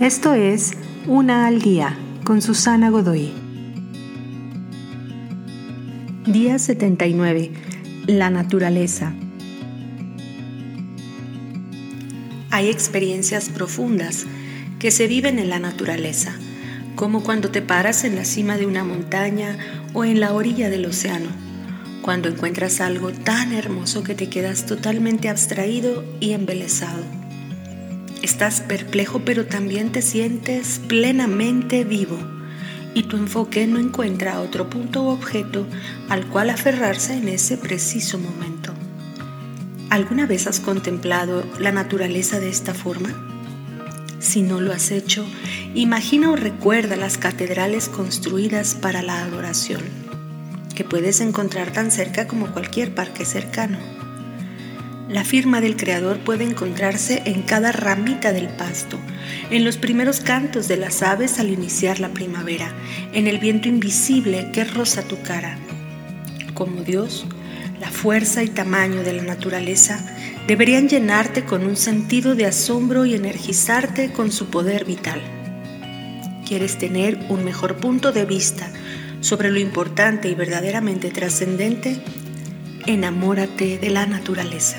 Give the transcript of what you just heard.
Esto es Una al Día con Susana Godoy. Día 79. La naturaleza. Hay experiencias profundas que se viven en la naturaleza, como cuando te paras en la cima de una montaña o en la orilla del océano, cuando encuentras algo tan hermoso que te quedas totalmente abstraído y embelesado Estás perplejo pero también te sientes plenamente vivo y tu enfoque no encuentra otro punto u objeto al cual aferrarse en ese preciso momento. ¿Alguna vez has contemplado la naturaleza de esta forma? Si no lo has hecho, imagina o recuerda las catedrales construidas para la adoración, que puedes encontrar tan cerca como cualquier parque cercano. La firma del Creador puede encontrarse en cada ramita del pasto, en los primeros cantos de las aves al iniciar la primavera, en el viento invisible que roza tu cara. Como Dios, la fuerza y tamaño de la naturaleza deberían llenarte con un sentido de asombro y energizarte con su poder vital. ¿Quieres tener un mejor punto de vista sobre lo importante y verdaderamente trascendente? Enamórate de la naturaleza.